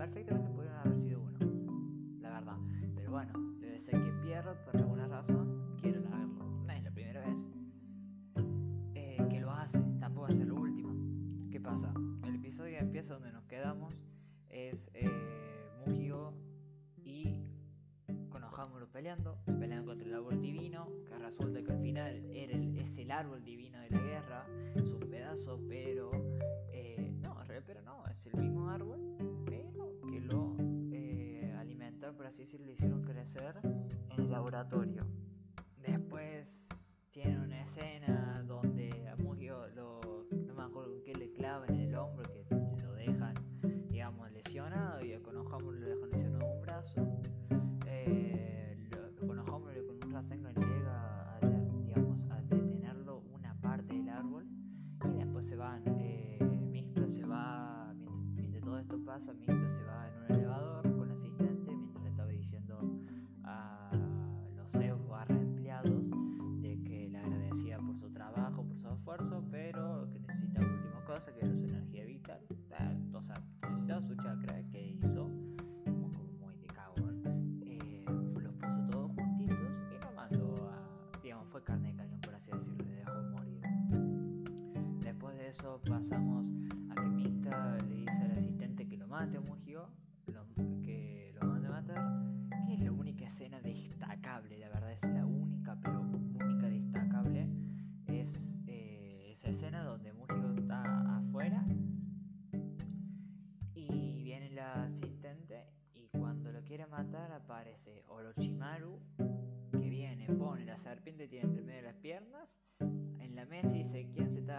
perfectamente pudieron haber sido uno, la verdad. Pero bueno, debe ser que Pierrot, pero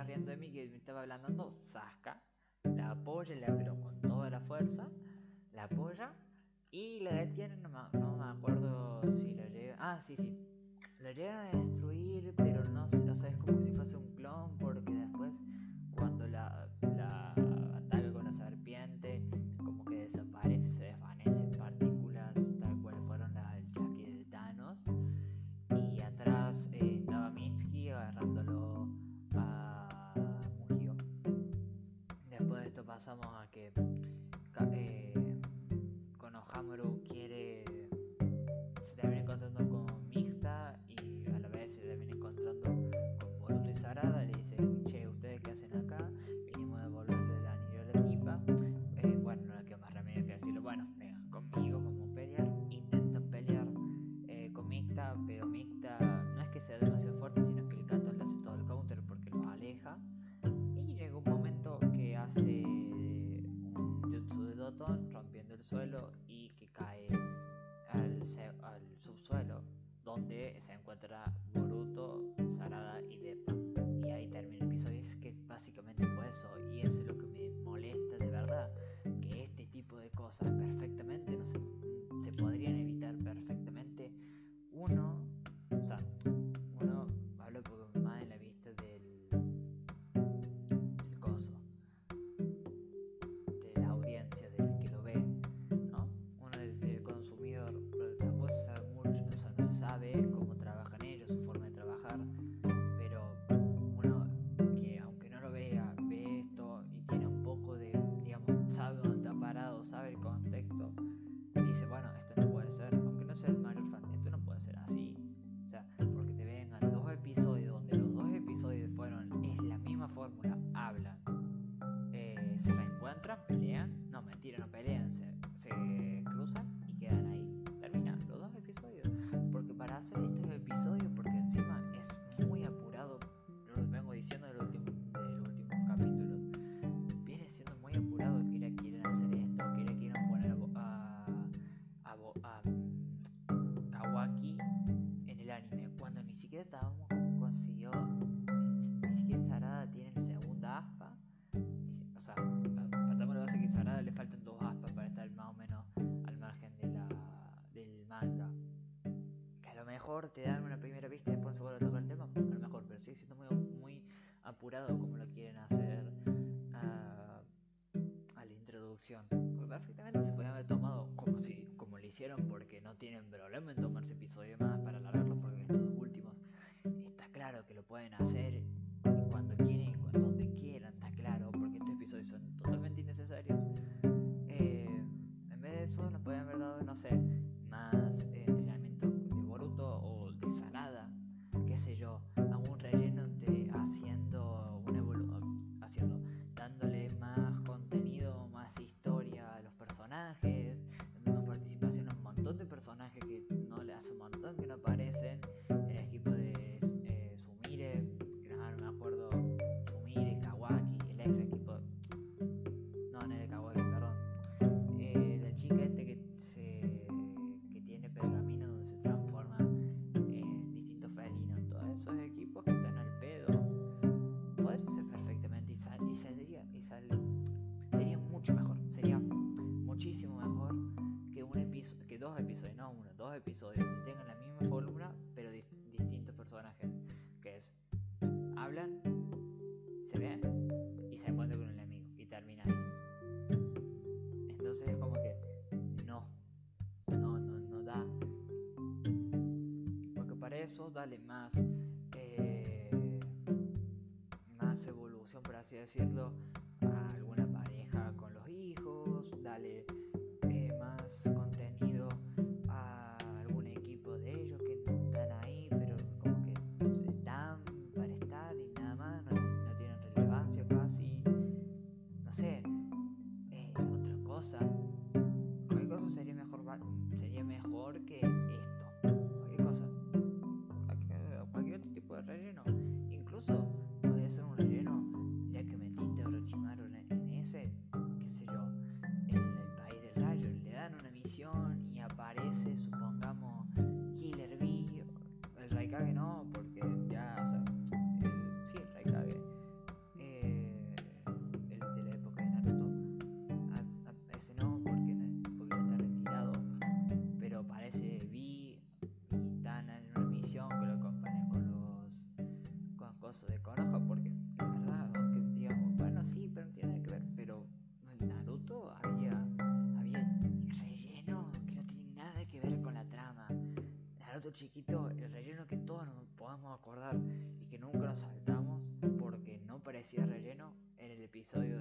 estaba riendo de mí que me estaba ablandando, zasca, la apoya, la pero con toda la fuerza, la apoya y la detiene, no, me, no me acuerdo si la llega, ah, sí, sí, la llegan a destruir, pero no, o sea, es como si fuese un clon porque pasamos a que eh, Konohamaru quiere tienen problema en tomarse episodios más para alargarlos porque estos últimos está claro que lo pueden hacer chiquito, el relleno que todos nos podamos acordar y que nunca nos saltamos porque no parecía relleno en el episodio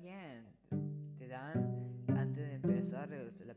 bien. Te dan antes de empezar eh, la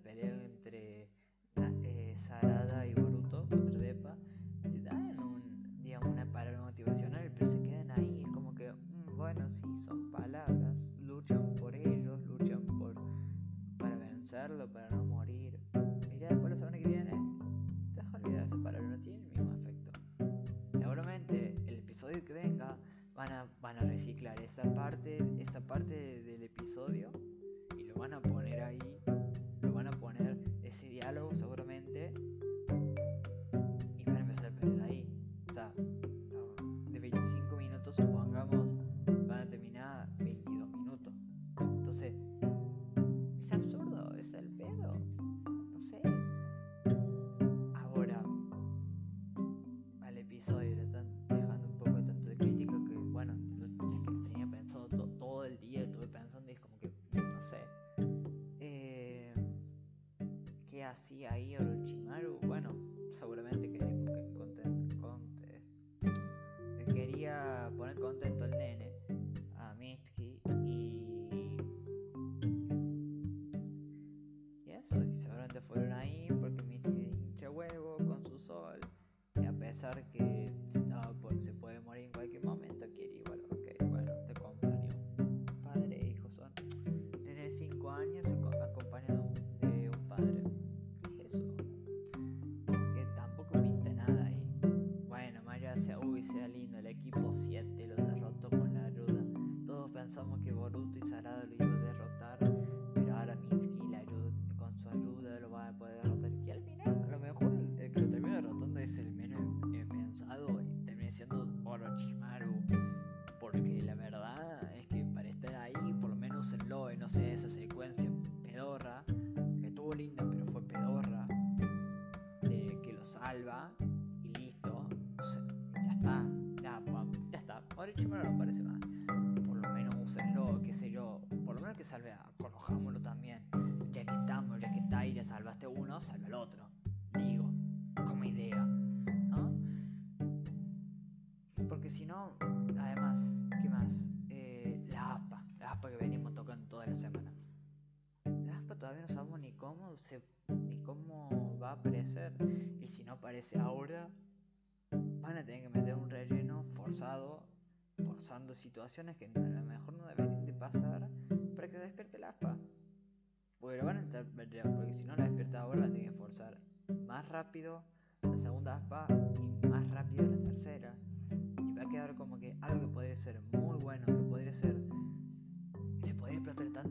ahora, van a tener que meter un relleno forzado, forzando situaciones que a lo mejor no deberían de pasar para que despierte el aspa. Porque lo van a estar porque si no la despierta ahora la tienen que forzar más rápido la segunda aspa y más rápido la tercera. Y va a quedar como que algo que podría ser muy bueno, que podría ser. se podría explotar tanto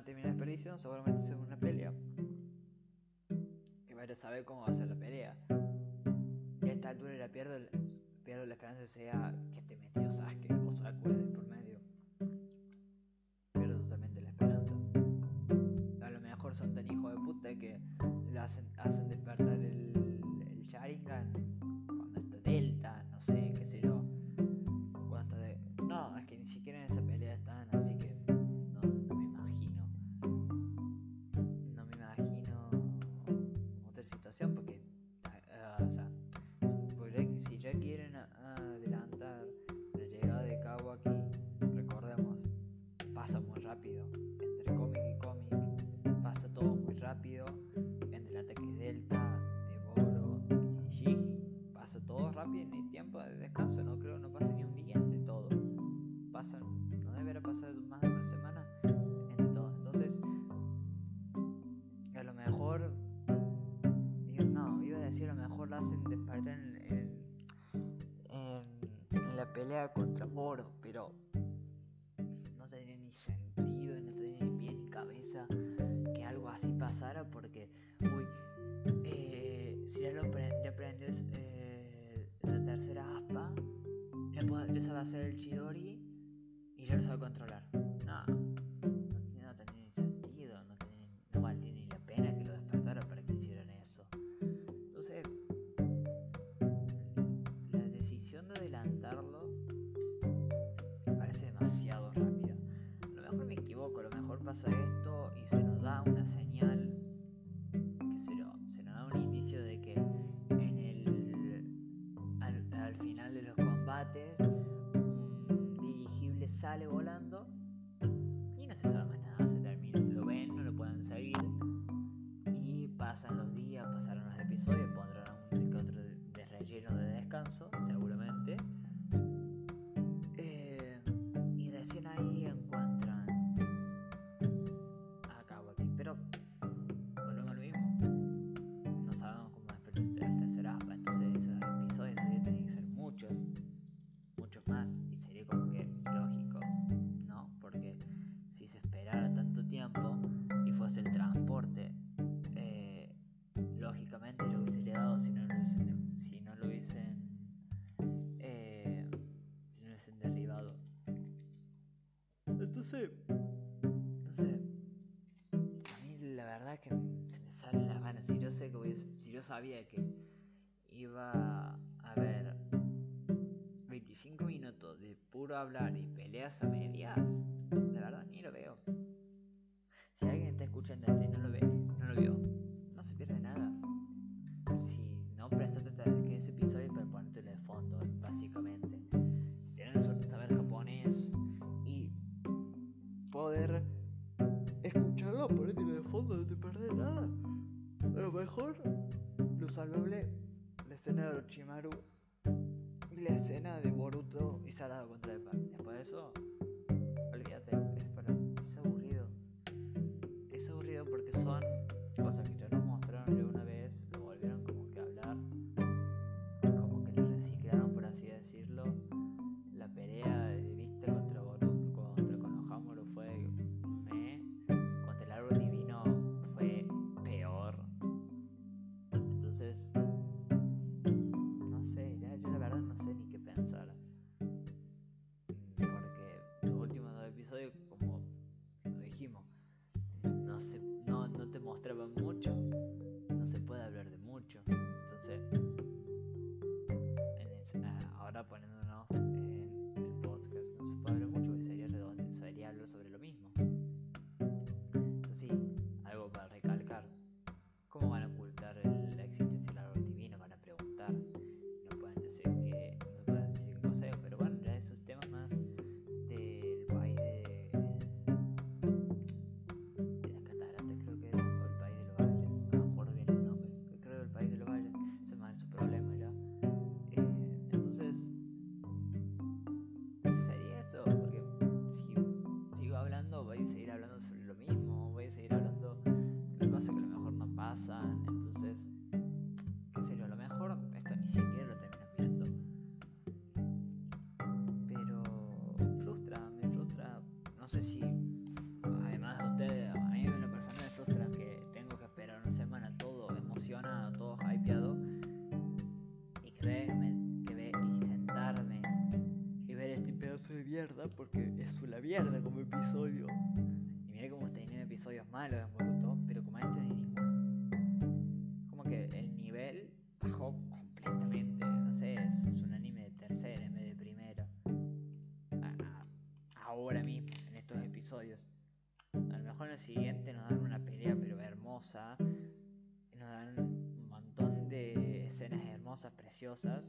a terminar Expedition, seguramente será una pelea. Que vaya a saber cómo va a ser la pelea. Y a esta altura la pierdo, pierdo la esperanza sea que esté metido Sasuke o Sakura después. hacer el Chidori y ya lo sabe controlar. entonces A mí la verdad es que se me salen las ganas. Si yo sé que si yo sabía que iba a haber 25 minutos de puro hablar y peleas a medias, la verdad ni lo veo. de Orochimaru y la escena de Boruto y Sarada contra Eppa. Después de eso, olvídate. pero como antes ni ninguno. Como que el nivel bajó completamente. No sé, es un anime de tercero en vez de primero. Ahora mismo, en estos episodios. A lo mejor en el siguiente nos dan una pelea, pero hermosa. Nos dan un montón de escenas hermosas, preciosas.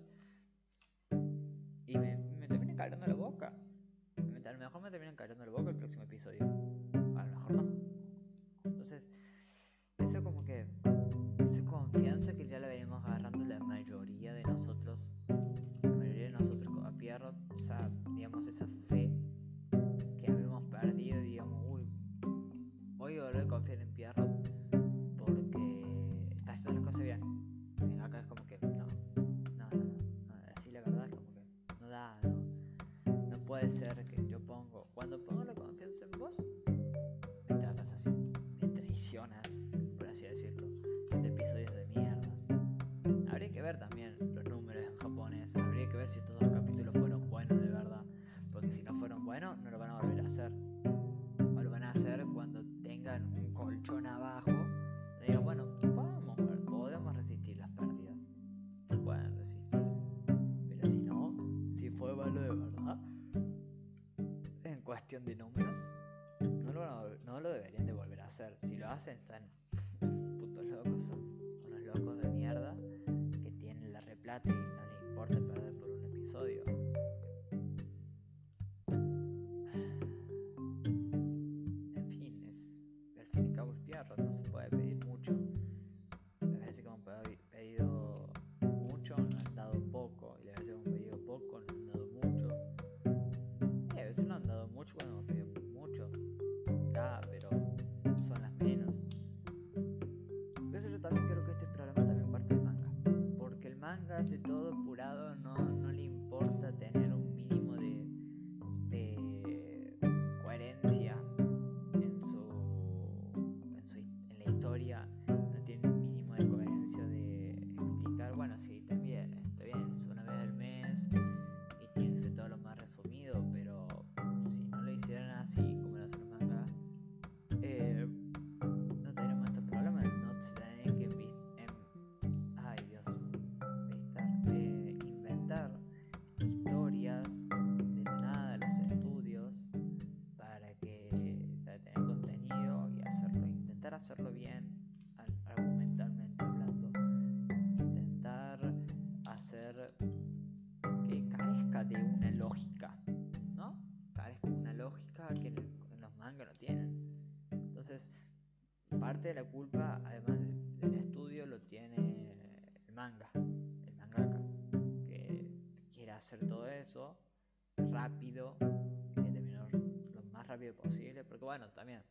también.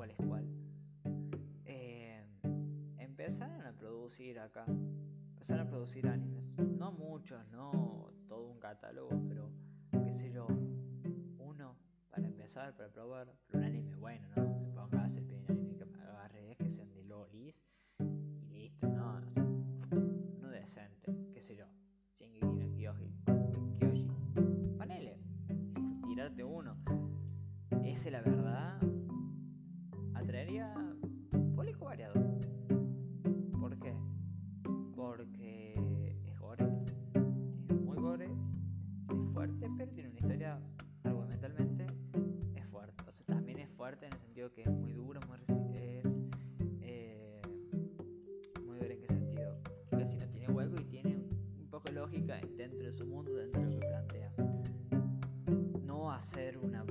cuál es cuál. Eh, empezaron a producir acá, empezaron a producir animes. No muchos, no todo un catálogo, pero qué sé yo, uno para empezar, para probar, un anime bueno, ¿no? Me pongas el primer anime que me agarre, que sean de lolis y listo, no, o no decente, qué sé yo, Shingeki no Kyoji, Kyoji, ponele, tirarte uno, ese la verdad atraería público. ¿Por qué? Porque es gore, es muy gore, es fuerte, pero tiene una historia argumentalmente es fuerte. O sea, también es fuerte en el sentido que es muy duro, muy es eh, muy duro en qué sentido. Casi no tiene hueco y tiene un poco de lógica dentro de su mundo, dentro de lo que plantea. No hacer una,